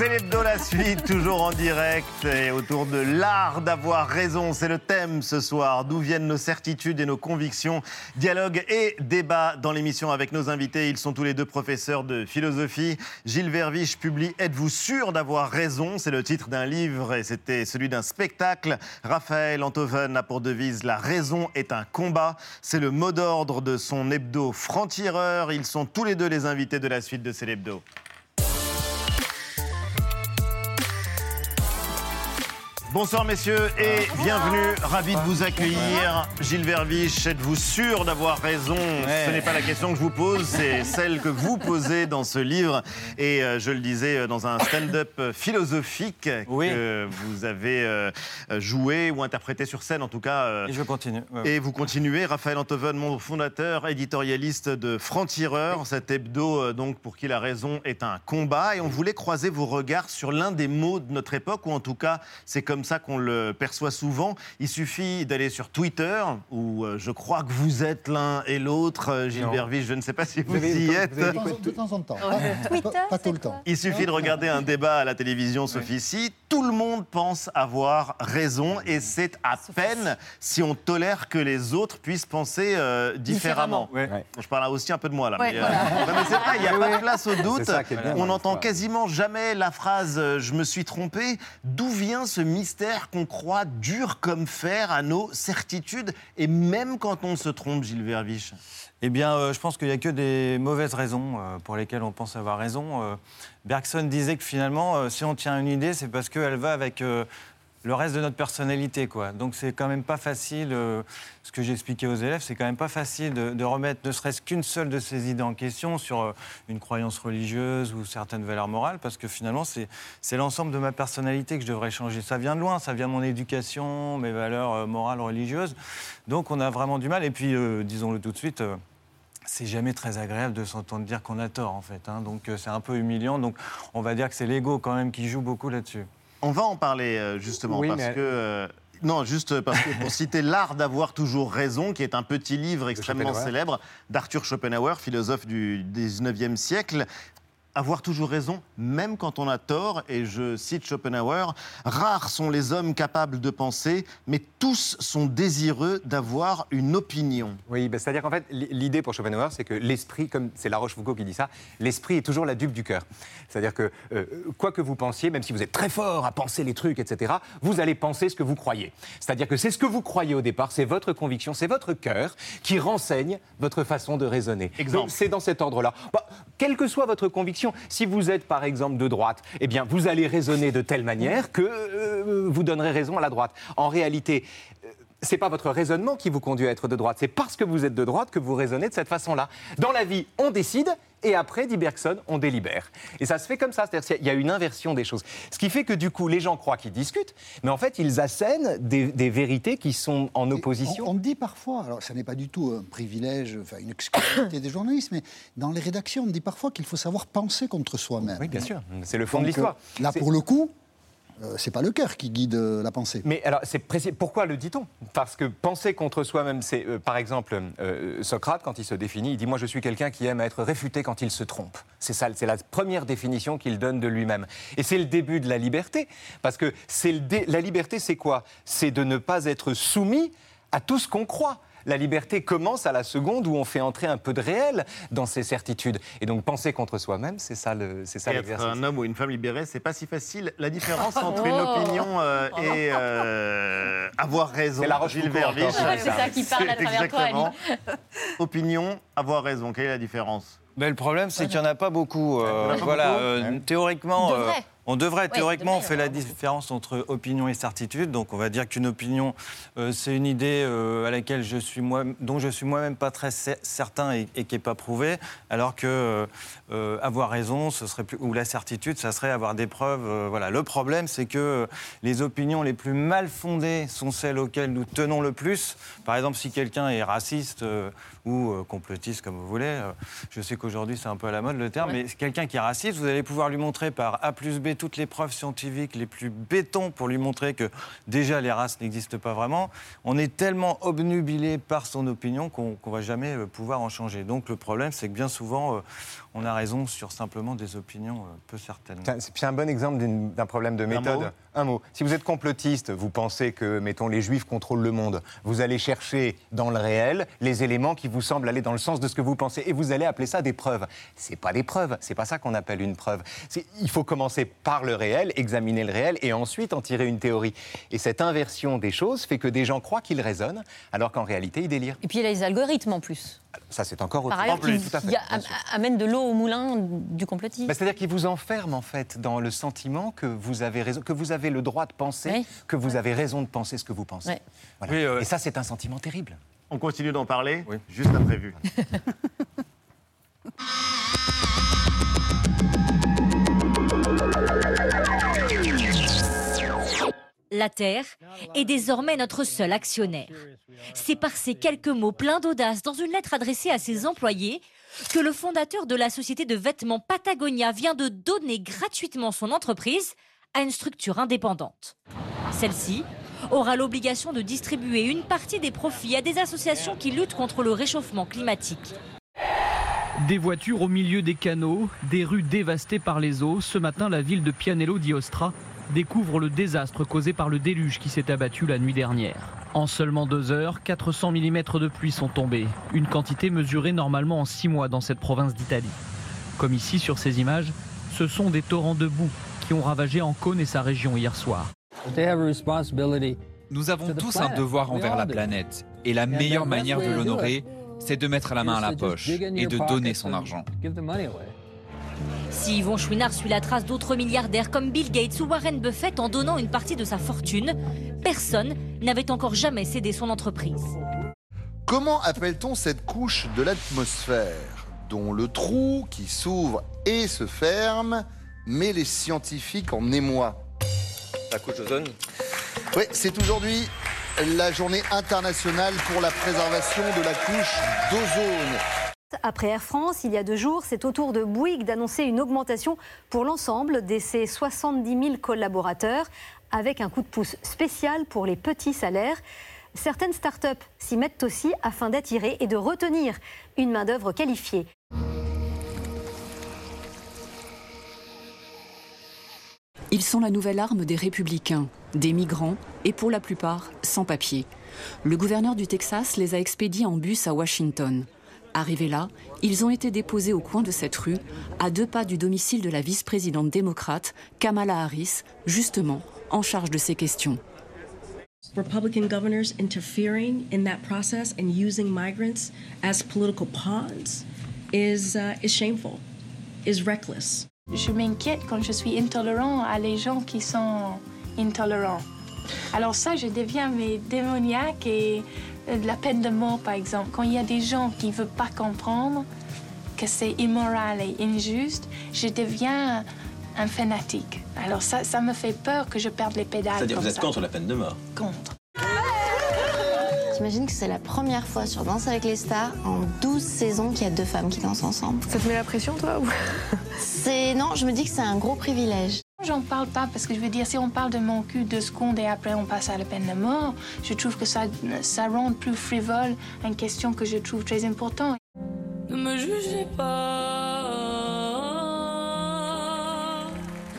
C'est l'hebdo la suite, toujours en direct et autour de l'art d'avoir raison. C'est le thème ce soir. D'où viennent nos certitudes et nos convictions? Dialogue et débat dans l'émission avec nos invités. Ils sont tous les deux professeurs de philosophie. Gilles Verviche publie Êtes-vous sûr d'avoir raison? C'est le titre d'un livre et c'était celui d'un spectacle. Raphaël Antoven a pour devise La raison est un combat. C'est le mot d'ordre de son hebdo franc-tireur. Ils sont tous les deux les invités de la suite de ces hebdo. Bonsoir messieurs et bienvenue, ravi de vous accueillir. Gilles Verviche, êtes-vous sûr d'avoir raison? Ce n'est pas la question que je vous pose, c'est celle que vous posez dans ce livre. Et euh, je le disais euh, dans un stand-up philosophique que vous avez euh, joué ou interprété sur scène en tout cas. et je continue. Et vous continuez, Raphaël Antoven, mon fondateur, éditorialiste de Franc-Tireur, cet hebdo donc pour qui la raison est un combat. Et on voulait croiser vos regards sur l'un des mots de notre époque, ou en tout cas c'est comme comme ça qu'on le perçoit souvent. Il suffit d'aller sur Twitter, où euh, je crois que vous êtes l'un et l'autre. Euh, Gilles Vervis, je ne sais pas si vous, y êtes. De temps en temps. Pas, tout le temps. Il suffit de regarder un débat à la télévision, Sophie. Tout le monde pense avoir raison et c'est à peine si on tolère que les autres puissent penser euh, différemment. Je parle aussi un peu de moi là. mais, il n'y a pas de place au doute. on n'entend quasiment jamais la phrase Je me suis trompé. D'où vient ce mystère qu'on croit dur comme fer à nos certitudes, et même quand on se trompe, Gilles Verviche? Eh bien, euh, je pense qu'il n'y a que des mauvaises raisons euh, pour lesquelles on pense avoir raison. Euh, Bergson disait que finalement, si on tient une idée, c'est parce qu'elle va avec le reste de notre personnalité. Quoi. Donc c'est quand même pas facile, euh, ce que j'expliquais aux élèves, c'est quand même pas facile de, remettre ne serait-ce qu'une seule de ces idées en question sur euh, une croyance religieuse ou certaines valeurs morales, parce que finalement c'est, l'ensemble de ma personnalité que je devrais changer. Ça vient de loin, ça vient de mon éducation, mes valeurs euh, morales, religieuses. Donc on a vraiment du mal. Et puis, disons-le tout de suite, c'est jamais très agréable de s'entendre dire qu'on a tort en fait. Hein. Donc c'est un peu humiliant. Donc on va dire que c'est l'ego quand même qui joue beaucoup là-dessus. On va en parler euh, justement parce que. Euh, non, juste parce que pour citer L'art d'avoir toujours raison, qui est un petit livre extrêmement célèbre d'Arthur Schopenhauer, philosophe du 19e siècle, avoir toujours raison, même quand on a tort. Et je cite Schopenhauer, rares sont les hommes capables de penser, mais tous sont désireux d'avoir une opinion. Oui, ben, c'est-à-dire qu'en fait, l'idée pour Schopenhauer, c'est que l'esprit, comme c'est La Rochefoucauld qui dit ça, l'esprit est toujours la dupe du cœur. C'est-à-dire que euh, quoi que vous pensiez, même si vous êtes très fort à penser les trucs, etc., vous allez penser ce que vous croyez. C'est-à-dire que c'est ce que vous croyez au départ, c'est votre conviction, c'est votre cœur qui renseigne votre façon de raisonner. Donc c'est dans cet ordre-là. Bah, quelle que soit votre conviction, si vous êtes par exemple de droite, eh bien vous allez raisonner de telle manière que euh, vous donnerez raison à la droite. En réalité, euh, c'est pas votre raisonnement qui vous conduit à être de droite, c'est parce que vous êtes de droite que vous raisonnez de cette façon-là. Dans la vie, on décide, et après, dit Bergson, on délibère. Et ça se fait comme ça, c'est-à-dire qu'il y a une inversion des choses. Ce qui fait que du coup, les gens croient qu'ils discutent, mais en fait, ils assènent des, vérités qui sont en opposition. On, dit parfois, alors ça n'est pas du tout un privilège, enfin une exclusivité des journalistes, mais dans les rédactions, on dit parfois qu'il faut savoir penser contre soi-même. Oui, bien sûr, c'est le fond de l'histoire. Euh, là, pour le coup, euh, c'est pas le cœur qui guide euh, la pensée. Mais alors, c'est. Pourquoi le dit-on? Parce que penser contre soi-même, c'est, euh, par exemple, Socrate, quand il se définit, il dit Moi, je suis quelqu'un qui aime être réfuté quand il se trompe. C'est ça, c'est la première définition qu'il donne de lui-même. Et c'est le début de la liberté. Parce que c'est la liberté, c'est quoi? C'est de ne pas être soumis à tout ce qu'on croit. La liberté commence à la seconde où on fait entrer un peu de réel dans ses certitudes. Et donc penser contre soi-même, c'est ça le, c'est ça Être un homme ou une femme libérée, c'est pas si facile. La différence entre une oh. opinion euh, et euh, avoir raison. C'est la Gilles Verviche. C'est ça qui parle à travers toi. Opinion, avoir raison. Quelle est la différence? Ben, le problème, c'est qu'il n'y en a pas beaucoup. Euh, voilà, théoriquement, on devrait, théoriquement, on fait la différence entre opinion et certitude. Donc, on va dire qu'une opinion, euh, c'est une idée euh, à laquelle je suis moi, dont je suis moi-même pas très certain et, qui n'est pas prouvée, alors que euh, avoir raison, ce serait plus, ou la certitude, ça serait avoir des preuves. voilà. Le problème, c'est que les opinions les plus mal fondées sont celles auxquelles nous tenons le plus. Par exemple, si quelqu'un est raciste ou complotiste, comme vous voulez, je sais qu'aujourd'hui c'est un peu à la mode le terme, mais quelqu'un qui est raciste, vous allez pouvoir lui montrer par A plus B toutes les preuves scientifiques les plus bétons pour lui montrer que déjà les races n'existent pas vraiment. On est tellement obnubilé par son opinion qu'on ne va jamais euh, pouvoir en changer. Donc le problème, c'est que bien souvent, euh, on a raison sur simplement des opinions euh, peu certaines. C'est un bon exemple d'un problème de méthode. Un mot. Si vous êtes complotiste, vous pensez que, mettons, les juifs contrôlent le monde, vous allez chercher dans le réel les éléments qui vous semblent aller dans le sens de ce que vous pensez et vous allez appeler ça des preuves. C'est pas des preuves, c'est pas ça qu'on appelle une preuve. Il faut commencer par le réel, examiner le réel et ensuite en tirer une théorie. Et cette inversion des choses fait que des gens croient qu'ils raisonnent alors qu'en réalité ils délirent. Et puis il y a les algorithmes en plus. Ça, c'est encore autre chose. Qui, tout à fait, amène de l'eau au moulin du complotisme. Bah, c'est-à-dire qu'ils vous enferment, en fait, dans le sentiment que vous avez, raison, que vous avez le droit de penser, que vous avez raison de penser ce que vous pensez. Et ça, c'est un sentiment terrible. On continue d'en parler juste après vue. La Terre est désormais notre seul actionnaire. C'est par ces quelques mots pleins d'audace dans une lettre adressée à ses employés que le fondateur de la société de vêtements Patagonia vient de donner gratuitement son entreprise à une structure indépendante. Celle-ci aura l'obligation de distribuer une partie des profits à des associations qui luttent contre le réchauffement climatique. Des voitures au milieu des canaux, des rues dévastées par les eaux. Ce matin, la ville de Pianello di Ostra découvre le désastre causé par le déluge qui s'est abattu la nuit dernière. En seulement deux heures, 400 mm de pluie sont tombés, une quantité mesurée normalement en six mois dans cette province d'Italie. Comme ici sur ces images, ce sont des torrents de boue qui ont ravagé Ancône et sa région hier soir. Nous avons tous un devoir envers la planète et la meilleure manière de l'honorer, c'est de mettre la main à la poche et de donner son argent. Si Yvon Chouinard suit la trace d'autres milliardaires comme Bill Gates ou Warren Buffett en donnant une partie de sa fortune, personne n'avait encore jamais cédé son entreprise. Comment appelle-t-on cette couche de l'atmosphère dont le trou qui s'ouvre et se ferme met les scientifiques en émoi? La couche d'ozone Oui, c'est aujourd'hui la journée internationale pour la préservation de la couche d'ozone. Après Air France, il y a deux jours, c'est au tour de Bouygues d'annoncer une augmentation pour l'ensemble de ses 70 000 collaborateurs, avec un coup de pouce spécial pour les petits salaires. Certaines start-up s'y mettent aussi afin d'attirer et de retenir une main-d'œuvre qualifiée. Ils sont la nouvelle arme des républicains, des migrants et pour la plupart sans papier. Le gouverneur du Texas les a expédiés en bus à Washington. Arrivés là, ils ont été déposés au coin de cette rue, à deux pas du domicile de la vice-présidente démocrate, Kamala Harris, justement en charge de ces questions. Republican governors interfering in that process and using migrants as political pawns is, uh, is shameful, is reckless. Je m'inquiète quand je suis intolérant à les gens qui sont intolérants. Alors ça, je deviens démoniaque et de la peine de mort, par exemple. Quand il y a des gens qui ne veulent pas comprendre que c'est immoral et injuste, je deviens un fanatique. Alors ça, ça me fait peur que je perde les pédales. C'est-à-dire que vous êtes contre la peine de mort Contre. J'imagine que c'est la première fois sur Danse avec les stars en 12 saisons qu'il y a deux femmes qui dansent ensemble. Ça te met la pression, toi ou... C'est non, je me dis que c'est un gros privilège. J'en parle pas parce que je veux dire, si on parle de mon cul deux secondes et après on passe à la peine de mort, je trouve que ça, ça rend plus frivole une question que je trouve très importante. Ne me jugez pas.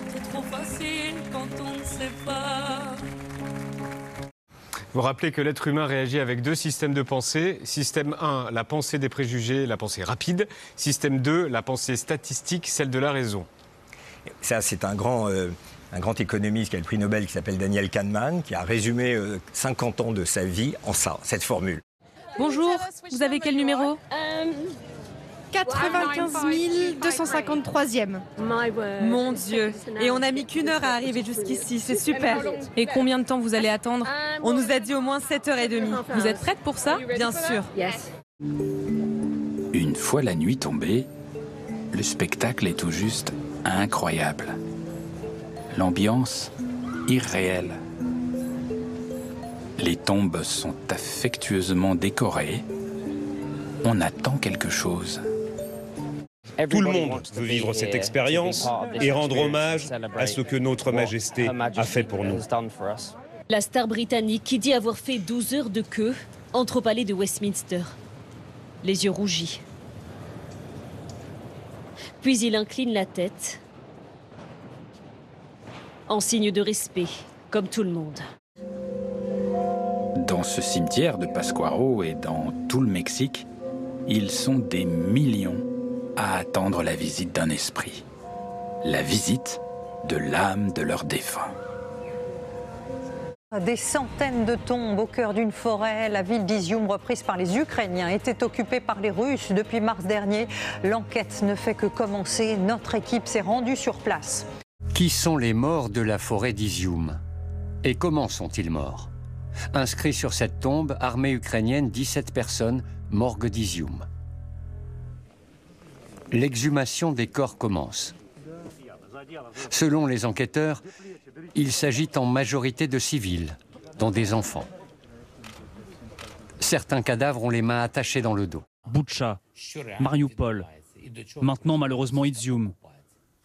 C'est trop facile quand on ne sait pas. Vous rappelez que l'être humain réagit avec deux systèmes de pensée. Système 1, la pensée des préjugés, la pensée rapide. Système 2, la pensée statistique, celle de la raison. Ça, c'est un grand, euh, un grand économiste qui a le prix Nobel qui s'appelle Daniel Kahneman, qui a résumé 50 euh, ans de sa vie en ça, cette formule. Bonjour, vous avez quel numéro? 95 253e. Mon Dieu. Et on a mis qu'une heure à arriver jusqu'ici, c'est super. Et combien de temps vous allez attendre? On nous a dit au moins 7h30. Vous êtes prête pour ça? Bien sûr. Une fois la nuit tombée, le spectacle est tout juste incroyable. L'ambiance irréelle. Les tombes sont affectueusement décorées. On attend quelque chose. Tout le monde veut vivre cette expérience et rendre hommage à ce que notre Majesté a fait pour nous. La star britannique qui dit avoir fait 12 heures de queue entre au palais de Westminster, les yeux rougis. Puis il incline la tête en signe de respect, comme tout le monde. Dans ce cimetière de Pascuaro et dans tout le Mexique, ils sont des millions à attendre la visite d'un esprit. La visite de l'âme de leur défunt. Des centaines de tombes au cœur d'une forêt, la ville d'Izium, reprise par les Ukrainiens, était occupée par les Russes depuis mars dernier. L'enquête ne fait que commencer. Notre équipe s'est rendue sur place. Qui sont les morts de la forêt d'Izium? Et comment sont-ils morts? Inscrit sur cette tombe, armée ukrainienne, 17 personnes, morgue d'Izium. L'exhumation des corps commence. Selon les enquêteurs, il s'agit en majorité de civils, dont des enfants. Certains cadavres ont les mains attachées dans le dos. Boutcha, Mariupol, maintenant malheureusement Izium.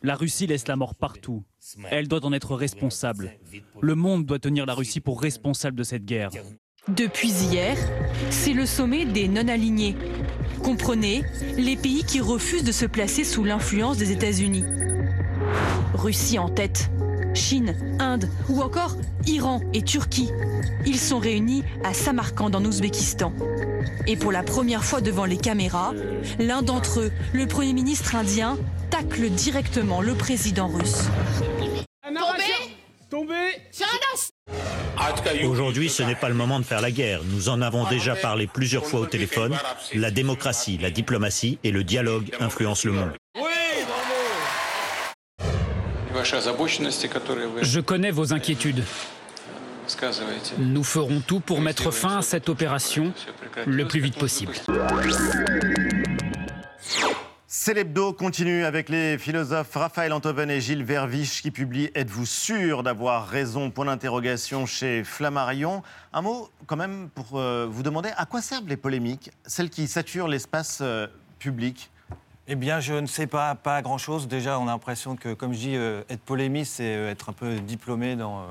La Russie laisse la mort partout. Elle doit en être responsable. Le monde doit tenir la Russie pour responsable de cette guerre. Depuis hier, c'est le sommet des non-alignés. Comprenez, les pays qui refusent de se placer sous l'influence des États-Unis. Russie en tête, Chine, Inde ou encore Iran et Turquie. Ils sont réunis à Samarkand en Ouzbékistan. Et pour la première fois devant les caméras, l'un d'entre eux, le Premier ministre indien, tacle directement le président russe. Aujourd'hui, ce n'est pas le moment de faire la guerre. Nous en avons déjà parlé plusieurs fois au téléphone. La démocratie, la diplomatie et le dialogue influencent le monde. Je connais vos inquiétudes. Nous ferons tout pour mettre fin à cette opération le plus vite possible. C'est l'hebdo continue avec les philosophes Raphaël Antoven et Gilles Verviche qui publient Êtes-vous sûr d'avoir raison? Point d'interrogation chez Flammarion. Un mot quand même pour euh, vous demander à quoi servent les polémiques, celles qui saturent l'espace euh, public? Eh bien, je ne sais pas, pas grand-chose. Déjà, on a l'impression que, comme je dis, euh, être polémiste, c'est être un peu diplômé dans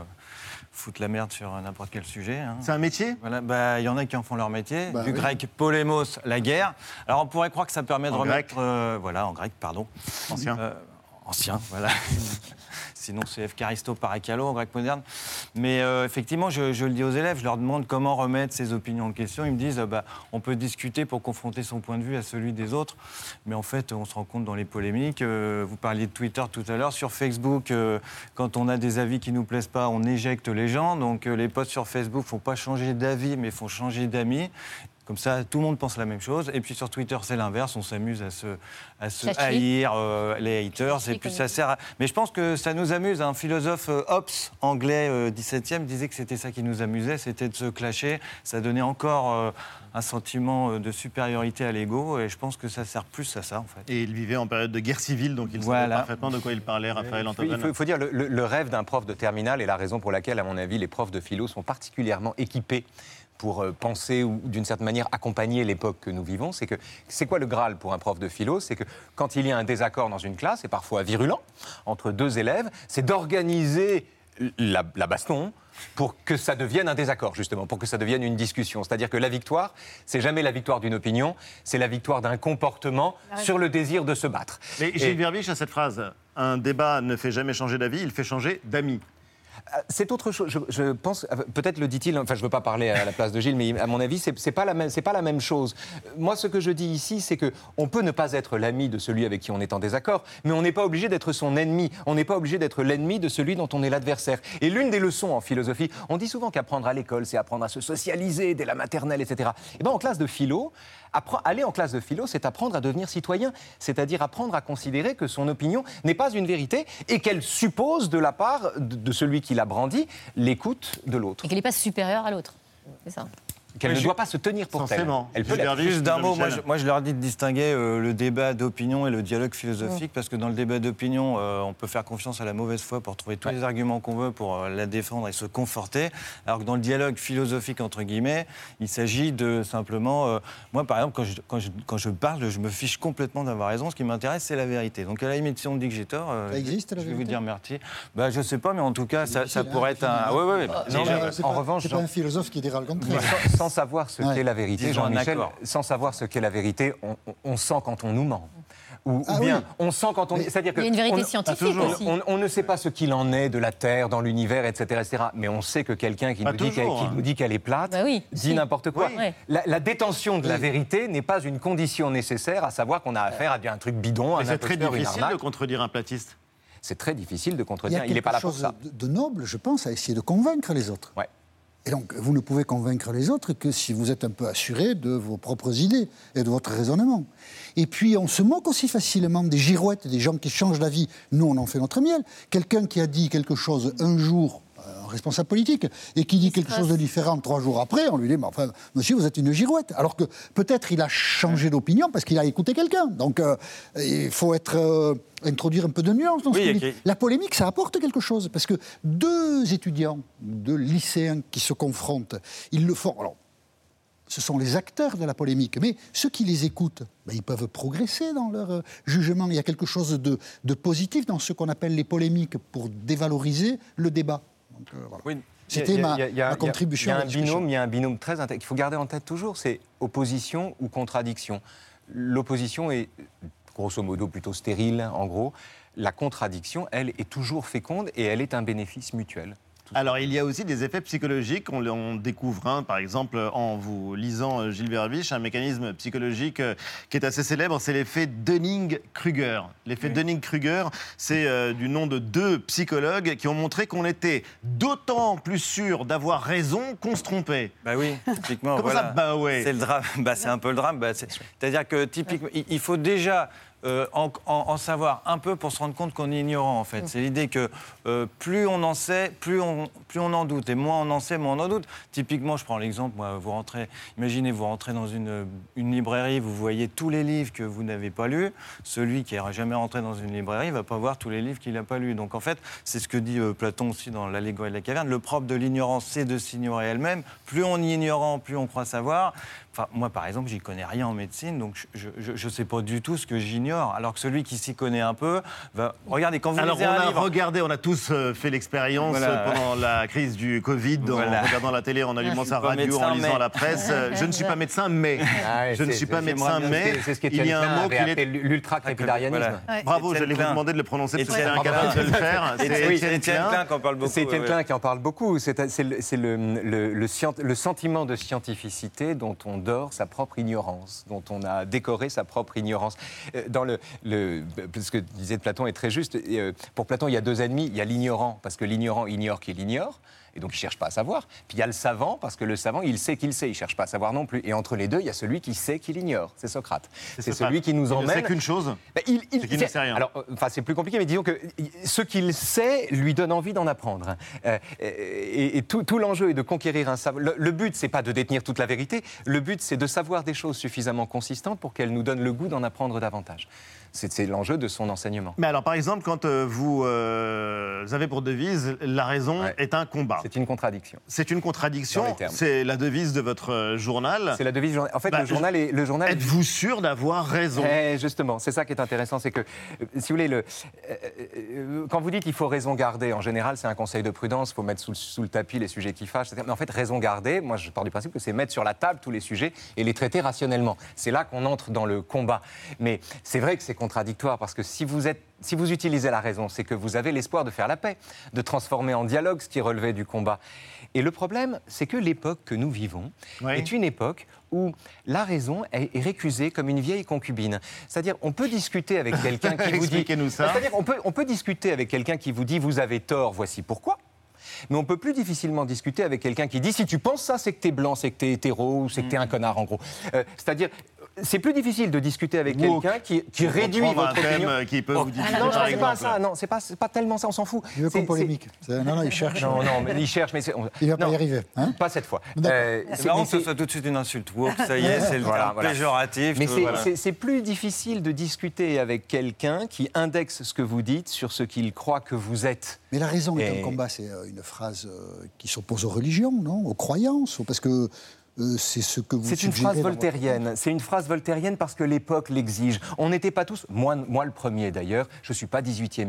foutre la merde sur n'importe quel sujet. hein. C'est un métier? Voilà, bah, il y en a qui en font leur métier. Bah du oui. grec polémos, la guerre. Alors on pourrait croire que ça permet de En remettre. euh, voilà, en grec, pardon. Ancien. Euh, ancien, voilà. Sinon, c'est Efcharisto Parakalo en grec moderne. Mais euh, effectivement, je, je le dis aux élèves, je leur demande comment remettre ces opinions en question. Ils me disent, euh, bah, on peut discuter pour confronter son point de vue à celui des autres. Mais en fait, on se rend compte dans les polémiques. euh, vous parliez de Twitter tout à l'heure. Sur Facebook, quand on a des avis qui ne nous plaisent pas, on éjecte les gens. Donc les posts sur Facebook ne font pas changer d'avis, mais font changer d'amis. Comme ça, tout le monde pense la même chose. Et puis sur Twitter, c'est l'inverse. On s'amuse à se, à se haïr euh, les haters. Et puis ça sert à... Mais je pense que ça nous amuse. Un philosophe euh, Hobbes, anglais euh, 17e, disait que c'était ça qui nous amusait, c'était de se clasher. Ça donnait encore euh, un sentiment euh, de supériorité à l'ego. Et je pense que ça sert plus à ça, en fait. Et il vivait en période de guerre civile, donc il savait Voilà. parfaitement de quoi il parlait, Raphaël faut, il faut- il faut dire le, le- le rêve d'un prof de terminale et la raison pour laquelle, à mon avis, les profs de philo sont particulièrement équipés pour euh, penser ou d'une certaine manière accompagner l'époque que nous vivons, c'est que c'est quoi le Graal pour un prof de philo? C'est que quand il y a un désaccord dans une classe, et parfois virulent, entre deux élèves, c'est d'organiser la, la baston pour que ça devienne un désaccord, justement, pour que ça devienne une discussion. C'est-à-dire que la victoire, c'est jamais la victoire d'une opinion, c'est la victoire d'un comportement sur le désir de se battre. Mais Et- Gilles Verviche a cette phrase un débat ne fait jamais changer d'avis, il fait changer d'amis. Euh, C'est autre chose. Je, pense, euh, peut-être le dit-il. Enfin, je ne veux pas parler à la place de Gilles, mais à mon avis, c'est c'est pas la même. Pas la même chose. Moi, ce que je dis ici, c'est que on peut ne pas être l'ami de celui avec qui on est en désaccord, mais on n'est pas obligé d'être son ennemi. On n'est pas obligé d'être l'ennemi de celui dont on est l'adversaire. Et l'une des leçons en philosophie, on dit souvent qu'apprendre à l'école, c'est apprendre à se socialiser dès la maternelle, etc. Et ben, en classe de philo, aller en classe de philo, c'est apprendre à devenir citoyen, c'est-à-dire apprendre à considérer que son opinion n'est pas une vérité et qu'elle suppose de la part de celui qui l'a brandi l'écoute de l'autre. Et qu'il n'est pas supérieur à l'autre. C'est ça. Qu'elle ne je- doit pas se tenir pour telle. Elle peut Juste d'un mot, moi je, moi je leur dis de distinguer euh, le débat d'opinion et le dialogue philosophique, parce que dans le débat d'opinion, euh, on peut faire confiance à la mauvaise foi pour trouver tous les arguments qu'on veut pour euh, la défendre et se conforter, alors que dans le dialogue philosophique, entre guillemets, il s'agit de simplement... euh, moi, par exemple, quand je, quand, je, quand je parle, je me fiche complètement d'avoir raison, ce qui m'intéresse, c'est la vérité. Donc à la limite, si on me dit que j'ai tort, euh, Ça existe, la je vais vous vérité dire merci. Bah, je sais pas, mais en tout cas, ça, pourrait hein, être un... définir, Ouais, ouais, ouais. en revanche, c'est pas un philosophe qui dira le contraire. Sans, savoir ce Ouais. qu'est la vérité, Jean-Michel, sans savoir ce qu'est la vérité, on, sent quand on nous ment. Ou, ou Ah bien, oui. on sent quand on... C'est-à-dire que Il y a une vérité on- scientifique on, aussi. on- on ne sait pas ce qu'il en est de la Terre, dans l'univers, etc., etc. Mais on sait que quelqu'un qui, hein. nous dit qu'elle est plate Bah oui, dit si. n'importe quoi. Oui. La, la détention de la vérité n'est pas une condition nécessaire à savoir qu'on a affaire à un truc bidon, un c'est très difficile de contredire un platiste. C'est très difficile de Il y contredire. a Il n'est pas là pour ça. de, de noble, je pense, à essayer de convaincre les autres. Ouais. Et donc, vous ne pouvez convaincre les autres que si vous êtes un peu assuré de vos propres idées et de votre raisonnement. Et puis, on se moque aussi facilement des girouettes, des gens qui changent d'avis. Nous, on en fait notre miel. Quelqu'un qui a dit quelque chose un jour, responsable politique, et qui dit quelque chose de différent trois jours après, on lui dit, mais enfin, monsieur, vous êtes une girouette. Alors que peut-être il a changé d'opinion parce qu'il a écouté quelqu'un. Donc, euh, il faut être... euh, introduire un peu de nuance dans ce Oui, qui- La polémique, ça apporte quelque chose, parce que deux étudiants, deux lycéens qui se confrontent, ils le font. Alors, ce sont les acteurs de la polémique, mais ceux qui les écoutent, ben, ils peuvent progresser dans leur euh, jugement. Il y a quelque chose de, de positif dans ce qu'on appelle les polémiques pour dévaloriser le débat. Donc, euh, voilà. Oui. C'était Il y a- ma, contribution. Il y a un binôme, il y a un binôme très intéressant qu'il faut garder en tête toujours, c'est opposition ou contradiction. L'opposition est grosso modo plutôt stérile, en gros. La contradiction, elle, est toujours féconde et elle est un bénéfice mutuel. Alors, il y a aussi des effets psychologiques. On, on découvre, un, par exemple, en vous lisant euh, Gilles Verbiche, un mécanisme psychologique euh, qui est assez célèbre, c'est l'effet Dunning-Kruger. L'effet Dunning-Kruger, c'est euh, du nom de deux psychologues qui ont montré qu'on était d'autant plus sûr d'avoir raison qu'on se trompait. Bah oui, typiquement. Comment voilà. ça, bah ouais C'est le drame. Bah, c'est un peu le drame. Bah, c'est- C'est-à-dire que typiquement, il faut déjà euh, en, en- en savoir un peu pour se rendre compte qu'on est ignorant. En fait, c'est l'idée que euh, plus on en sait, plus on, plus on en doute, et moins on en sait, moins on en doute. Typiquement, je prends l'exemple. Moi, vous rentrez. Imaginez, vous rentrez dans une, une librairie, vous voyez tous les livres que vous n'avez pas lus. Celui qui n'a jamais rentré dans une librairie va pas voir tous les livres qu'il n'a pas lus. Donc en fait, c'est ce que dit euh, Platon aussi dans l'allégorie de la caverne. Le propre de l'ignorance, c'est de s'ignorer elle-même. Plus on est ignorant, plus on croit savoir. Enfin, moi, par exemple, j'y connais rien en médecine, donc je ne sais pas du tout ce que j'ignore. Alors que celui qui s'y connaît un peu va. Regardez, quand vous Alors, on lisez un a livre. regardé, on a tous euh, fait l'expérience Voilà. euh, pendant la crise du Covid, Voilà. en regardant la télé, en allumant sa radio, médecin, en lisant mais- la presse. Euh, Je ne suis pas médecin, mais. Ah je ne suis pas médecin, mais. c'est ce il y a un mot qui est. l'ultra-crépidarianisme. Voilà. Bravo, j'allais vous demander de le prononcer parce que incapable de le faire. C'est Étienne Klein. Qui en parle beaucoup. C'est Étienne Klein qui en parle beaucoup. C'est le sentiment de scientificité dont on dort sa propre ignorance, dont on a décoré sa propre ignorance. Euh, Dans le, le, ce que disait Platon est très juste. Euh, Pour Platon, il y a deux ennemis. Il y a l'ignorant, parce que l'ignorant ignore qu'il ignore. Et donc, il ne cherche pas à savoir. Puis il y a le savant, parce que le savant, il sait qu'il sait, il ne cherche pas à savoir non plus. Et entre les deux, il y a celui qui sait qu'il ignore. C'est Socrate. C'est celui qui nous Il ne emmène. sait qu'une chose. Ben, il, il- C'est qu'il ne sait rien. Alors, euh, enfin, c'est plus compliqué, mais disons que ce qu'il sait lui donne envie d'en apprendre. Euh, et et tout, tout l'enjeu est de conquérir un savoir. Le, le but, c'est pas de détenir toute la vérité. Le but, c'est de savoir des choses suffisamment consistantes pour qu'elles nous donnent le goût d'en apprendre davantage. C'est l'enjeu de son enseignement. Mais alors, par exemple, quand euh, vous euh, avez pour devise la raison est un combat. C'est une contradiction. C'est une contradiction. C'est la devise de votre euh, journal. C'est la devise. En fait, Bah, le journal est. Le journal Êtes-vous sûr d'avoir raison? Eh, justement, c'est ça qui est intéressant, c'est que, si vous voulez, le, quand vous dites qu'il faut raison garder, en général, c'est un conseil de prudence, il faut mettre sous, le- sous le tapis les sujets qui fâchent, etc. Mais en fait, raison garder, moi, je pars du principe que c'est mettre sur la table tous les sujets et les traiter rationnellement. C'est là qu'on entre dans le combat. Mais c'est vrai que c'est contradictoire, parce que si vous êtes si vous utilisez la raison, c'est que vous avez l'espoir de faire la paix, de transformer en dialogue ce qui relevait du combat. Et le problème, c'est que l'époque que nous vivons est une époque où la raison est récusée comme une vieille concubine. C'est-à-dire, on peut discuter avec quelqu'un qui vous dit... C'est-à-dire, on peut, on peut discuter avec quelqu'un qui vous dit « vous avez tort, voici pourquoi ». Mais on peut plus difficilement discuter avec quelqu'un qui dit si tu penses ça, c'est que t'es blanc, c'est que t'es hétéro ou c'est que t'es un connard en gros. Euh, C'est-à-dire c'est plus difficile de discuter avec quelqu'un qui, qui réduit votre un thème, opinion. euh, qui peut vous diffuser, non, par non, c'est pas ça. Non, c'est pas, pas tellement ça. On s'en fout. Il veut C'est- qu'on polémique. Non, non, il cherche. Non, non, mais il cherche, mais Il va pas non, y arriver. Hein Pas cette fois. Euh, C'est marrant que ce soit tout de suite une insulte. Woke, ça y est, c'est le Voilà, terme voilà. péjoratif. Mais c'est plus difficile de discuter avec quelqu'un qui indexe ce que vous dites sur ce qu'il croit que vous êtes. Mais la raison est un combat, c'est euh, une phrase euh, qui s'oppose aux religions, non? Aux croyances, parce que euh, c'est ce que vous C'est une phrase voltairienne. C'est une phrase voltairienne parce que l'époque l'exige. On n'était pas tous, moi, moi le premier d'ailleurs, je ne suis pas 18e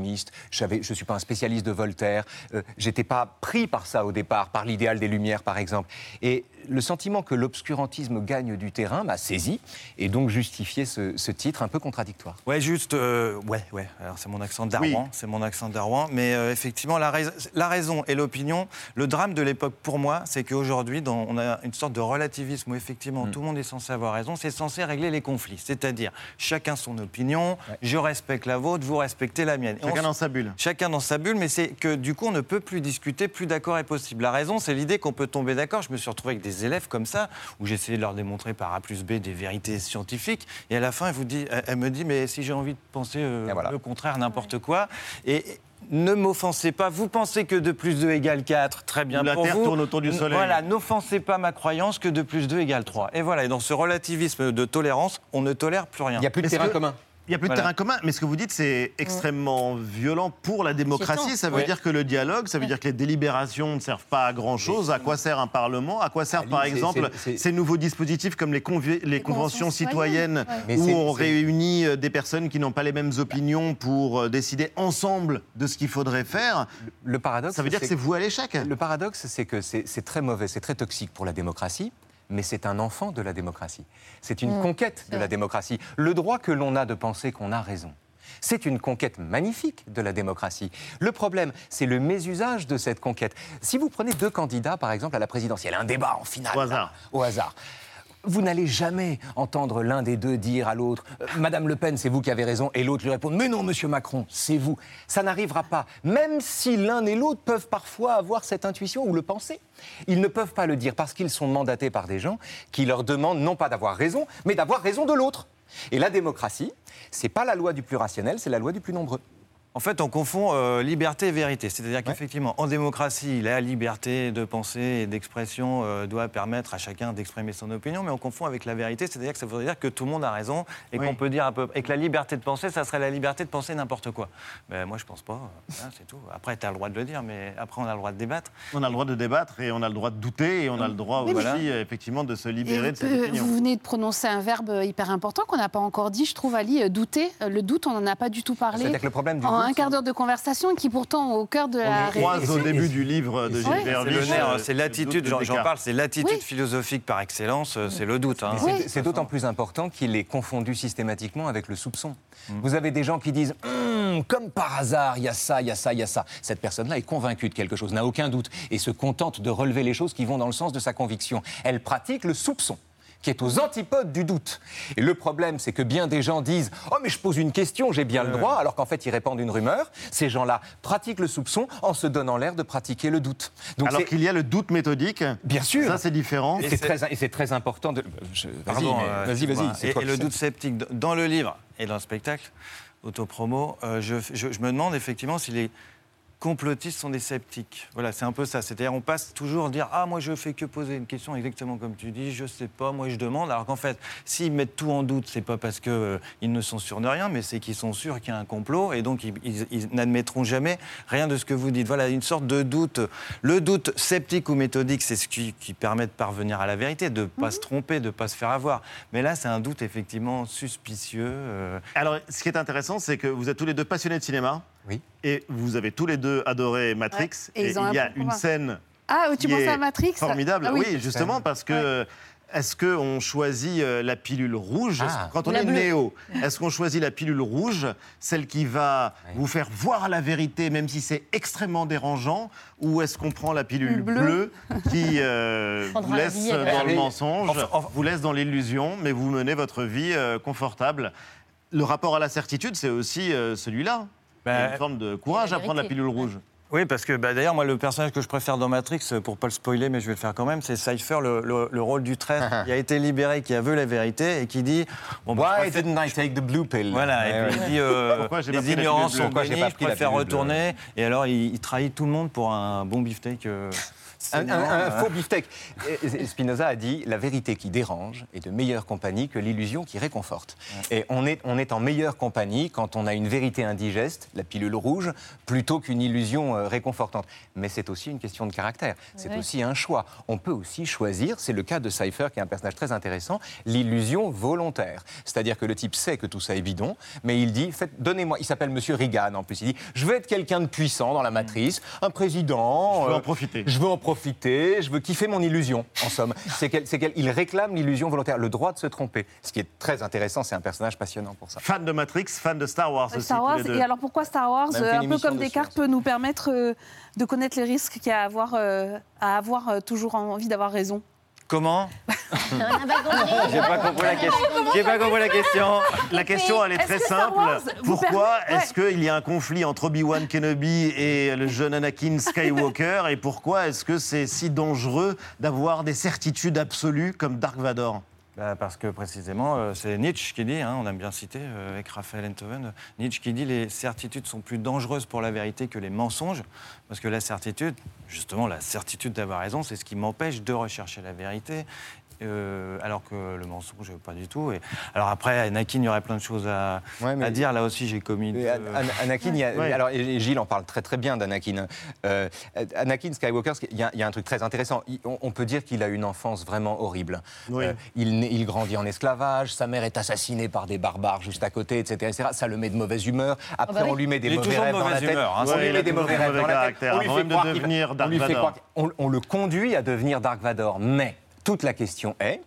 je ne suis pas un spécialiste de Voltaire, euh, j'étais pas pris par ça au départ, par l'idéal des Lumières par exemple. Et le sentiment que l'obscurantisme gagne du terrain m'a saisi et donc justifié ce, ce titre un peu contradictoire. Ouais, juste, euh, ouais, ouais. Alors c'est mon accent d'Arwan, Oui. c'est mon accent d'Arwan, mais euh, effectivement la, rais- la raison et l'opinion. Le drame de l'époque pour moi, c'est qu'aujourd'hui, on a une sorte de relativisme où effectivement tout le monde est censé avoir raison. C'est censé régler les conflits, c'est-à-dire chacun son opinion, je respecte la vôtre, vous respectez la mienne. Chacun on dans sa bulle. Chacun dans sa bulle, mais c'est que du coup, on ne peut plus discuter, plus d'accord est possible. La raison, c'est l'idée qu'on peut tomber d'accord. Je me suis retrouvé avec des élèves comme ça, où j'essayais de leur démontrer par A plus B des vérités scientifiques, et à la fin, elle, vous dit, elle, elle me dit, mais si j'ai envie de penser euh, le contraire, n'importe quoi, et ne m'offensez pas. Vous pensez que 2 plus 2 égale 4, très bien la pour Terre vous. tourne autour du Soleil. Voilà, n'offensez pas ma croyance que 2 plus 2 égale 3. Et voilà, et dans ce relativisme de tolérance, on ne tolère plus rien. Est-ce que- Il n'y a plus de terrain commun, mais ce que vous dites, c'est extrêmement violent pour la démocratie. Ça veut Ouais. dire que le dialogue, ça veut dire que les délibérations ne servent pas à grand-chose. À quoi sert un Parlement? À quoi servent, par c'est- exemple, ces nouveaux dispositifs comme les, les conventions citoyennes, citoyennes, ouais. Mais où on réunit euh, des personnes qui n'ont pas les mêmes opinions pour euh, décider ensemble de ce qu'il faudrait faire? Le paradoxe, Ça veut dire que c'est voué à l'échec. Le paradoxe, c'est que c'est très mauvais, c'est très toxique pour la démocratie. Mais c'est un enfant de la démocratie. C'est une Mmh. conquête de la démocratie. Le droit que l'on a de penser qu'on a raison. C'est une conquête magnifique de la démocratie. Le problème, c'est le mésusage de cette conquête. Si vous prenez deux candidats, par exemple, à la présidentielle, un débat en finale. Au hasard. Au hasard. Vous n'allez jamais entendre l'un des deux dire à l'autre euh, Madame Le Pen, c'est vous qui avez raison, et l'autre lui répondre Mais non, Monsieur Macron, c'est vous. Ça n'arrivera pas, même si l'un et l'autre peuvent parfois avoir cette intuition ou le penser. Ils ne peuvent pas le dire parce qu'ils sont mandatés par des gens qui leur demandent non pas d'avoir raison, mais d'avoir raison de l'autre. Et la démocratie, c'est pas la loi du plus rationnel, c'est la loi du plus nombreux. En fait, on confond euh, liberté et vérité. C'est-à-dire qu'effectivement, en démocratie, la liberté de pensée et d'expression euh, doit permettre à chacun d'exprimer son opinion, mais on confond avec la vérité. C'est-à-dire que ça voudrait dire que tout le monde a raison et Oui. qu'on peut dire un peu. Et que la liberté de penser, ça serait la liberté de penser n'importe quoi. Ben, moi, je pense pas. Voilà, c'est tout. Après, tu as le droit de le dire, mais après, on a le droit de débattre. On a le droit de débattre et on a le droit de douter et on a le droit Oui, aussi, euh, effectivement, de se Et libérer de cette euh, opinion. vous venez de prononcer un verbe hyper important qu'on n'a pas encore dit, je trouve, Ali, douter. Le doute, on n'en a pas du tout parlé. C'est-à-dire que le problème du en doute, un quart d'heure de conversation, qui pourtant au cœur de la On croise au réflexion. début du livre de. Gilbert C'est l'attitude, j'en parle, c'est l'attitude philosophique par excellence, euh, c'est le doute. hein. C'est- C'est d'autant plus important qu'il est confondu systématiquement avec le soupçon. Vous avez des gens qui disent Hum, comme par hasard, il y a ça, il y a ça, il y a ça. Cette personne-là est convaincue de quelque chose, n'a aucun doute, et se contente de relever les choses qui vont dans le sens de sa conviction. Elle pratique le soupçon qui est aux antipodes du doute. Et le problème, c'est que bien des gens disent Oh, mais je pose une question, j'ai bien le droit, alors qu'en fait, ils répandent une rumeur. Ces gens-là pratiquent le soupçon en se donnant l'air de pratiquer le doute. Donc Alors qu'il y a le doute méthodique. Bien sûr. Ça, c'est différent. Et c'est très, important de. je- Vas-y, euh, vas-y, Et, le doute sceptique, dans le livre et dans le spectacle, autopromo, euh, je, je- je me demande effectivement si les complotistes sont des sceptiques. Voilà, c'est un peu ça. C'est-à-dire, on passe toujours à dire Ah, moi, je fais que poser une question exactement comme tu dis, je sais pas, moi, je demande. Alors qu'en fait, s'ils mettent tout en doute, c'est pas parce qu'ils ils ne sont sûrs de rien, mais c'est qu'ils sont sûrs qu'il y a un complot et donc ils, ils- ils n'admettront jamais rien de ce que vous dites. Voilà, une sorte de doute. Le doute sceptique ou méthodique, c'est ce qui, qui permet de parvenir à la vérité, de ne pas se tromper, de ne pas se faire avoir. Mais là, c'est un doute effectivement suspicieux. euh, Alors, ce qui est intéressant, c'est que vous êtes tous les deux passionnés de cinéma. Oui. Et vous avez tous les deux adoré Matrix. Ouais, et ils ont il y a une scène. Ah, tu qui penses est à Matrix Formidable. Ah oui. oui. justement, parce que. Est-ce qu'on choisit euh, la pilule rouge? Ah. Quand on La est bleue. néo, est-ce qu'on choisit la pilule rouge, celle qui va vous faire voir la vérité, même si c'est extrêmement dérangeant Ou est-ce qu'on prend la pilule Bleue. bleue, qui euh, vous la laisse vie dans le mensonge, Enfin, enfin- vous laisse dans l'illusion, mais vous menez votre vie euh, confortable le rapport à la certitude, c'est aussi euh, celui-là. Il y a Ben, une forme de courage à prendre la pilule rouge. Oui, parce que bah, d'ailleurs, moi, le personnage que je préfère dans Matrix, pour pas le spoiler, mais je vais le faire quand même, c'est Cypher, le, le- le rôle du traître qui a été libéré, qui a vu la vérité et qui dit bon, bah, Why didn't I take the blue pill? Voilà, Ouais, et puis ouais. il dit euh, les bleue? sont pas je préfère retourner. Et alors, il, il trahit tout le monde pour un bon beefsteak. euh, Un, un- saignant, un euh. faux beefsteak. Spinoza a dit la vérité qui dérange est de meilleure compagnie que l'illusion qui réconforte. Et on est, on est en meilleure compagnie quand on a une vérité indigeste, la pilule rouge, plutôt qu'une illusion euh, réconfortante. Mais c'est aussi une question de caractère. C'est Oui. aussi un choix. On peut aussi choisir, c'est le cas de Cypher qui est un personnage très intéressant, l'illusion volontaire. C'est-à-dire que le type sait que tout ça est bidon, mais il dit faites- donnez-moi. Il s'appelle Monsieur Reagan en plus. Il dit je veux être quelqu'un de puissant dans la matrice, un président. Je veux euh, en profiter. je veux en profiter, je veux kiffer mon illusion, en somme. C'est qu'elle- c'est qu'elle- il réclame l'illusion volontaire, le droit de se tromper. Ce qui est très intéressant, c'est un personnage passionnant pour ça. Fan de Matrix, fan de Star Wars aussi. Star tous Wars. les deux. Et alors pourquoi Star Wars, euh, un peu comme dessus, Descartes, peut nous permettre euh, de connaître les risques qu'il y a à avoir, euh, à avoir euh, toujours envie d'avoir raison Comment. J'ai pas compris la question. J'ai pas compris la question. La question, elle est très simple. Pourquoi est-ce qu'il y a un conflit entre Obi-Wan Kenobi et le jeune Anakin Skywalker Et pourquoi est-ce que c'est si dangereux d'avoir des certitudes absolues comme Dark Vador? Bah, parce que précisément, euh, c'est Nietzsche qui dit, hein, on aime bien citer euh, avec Raphaël Enthoven, Nietzsche qui dit les certitudes sont plus dangereuses pour la vérité que les mensonges, parce que la certitude, justement la certitude d'avoir raison, c'est ce qui m'empêche de rechercher la vérité. Euh, alors que le mensonge, pas du tout. Et, alors après, Anakin, il y aurait plein de choses à, à dire. Là aussi, j'ai commis. Deux- An- An- Anakin, il y a- Ouais. alors, et Gilles en parle très très bien d'Anakin. Euh, Anakin Skywalker, il y, a, il y a un truc très intéressant. Il- on, on peut dire qu'il a une enfance vraiment horrible. Oui. Euh, il, grandit en esclavage, sa mère est assassinée par des barbares juste à côté, etc. etc. Ça le met de mauvaise humeur. Après, bah oui. on lui met des mauvais de rêves dans la tête. humeur, hein, on lui met des mauvais rêves dans la tête. lui fait de croire on le conduit à devenir Dark Vador. Mais toute la question est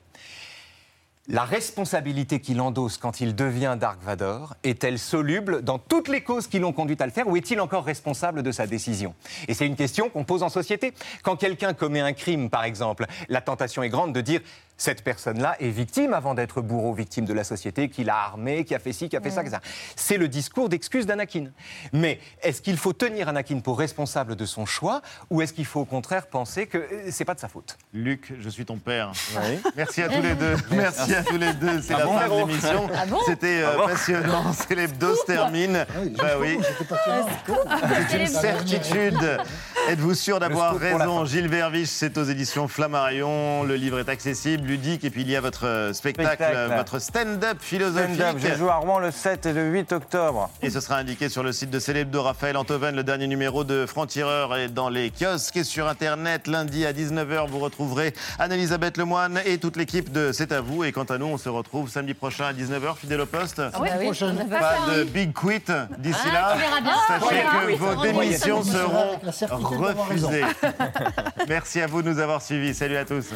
la responsabilité qu'il endosse quand il devient Dark Vador est-elle soluble dans toutes les causes qui l'ont conduit à le faire ou est-il encore responsable de sa décision? Et c'est une question qu'on pose en société. Quand quelqu'un commet un crime, par exemple, la tentation est grande de dire cette personne-là est victime avant d'être bourreau, victime de la société, qui l'a armé, qui a fait ci, qui a fait ça, etc. C'est le discours d'excuse d'Anakin. Mais est-ce qu'il faut tenir Anakin pour responsable de son choix ou est-ce qu'il faut au contraire penser que euh, c'est pas de sa faute? Luc, je suis ton père. Merci à tous les deux. Merci à tous les deux. C'est Ah la bon fin de l'émission. Ah bon C'était euh, Ah bon passionnant. C'est l'hebdo se termine. Bah oui. C'est une certitude. Êtes-vous sûr d'avoir raison Gilles Verviche, c'est aux éditions Flammarion. Le livre est accessible, ludique. Et puis il y a votre euh, spectacle, Spectacle. votre stand-up philosophique. Stand-up, je joue à Rouen le 7 et le 8 octobre. Et ce sera indiqué sur le site de Célèbre de Raphaël Antoven. Le dernier numéro de Franc-Tireur est dans les kiosques et sur Internet. Lundi à 19h, vous retrouverez Anne-Elisabeth Lemoine et toute l'équipe de C'est à vous. Et quant à nous, on se retrouve samedi prochain à 19h, fidèle au poste? Ah oui, prochaine. Pas de big quit d'ici Ah, là. Sachez On verra. que Oui, vos démissions seront Refusées. Merci à vous de nous avoir suivis. Salut à tous.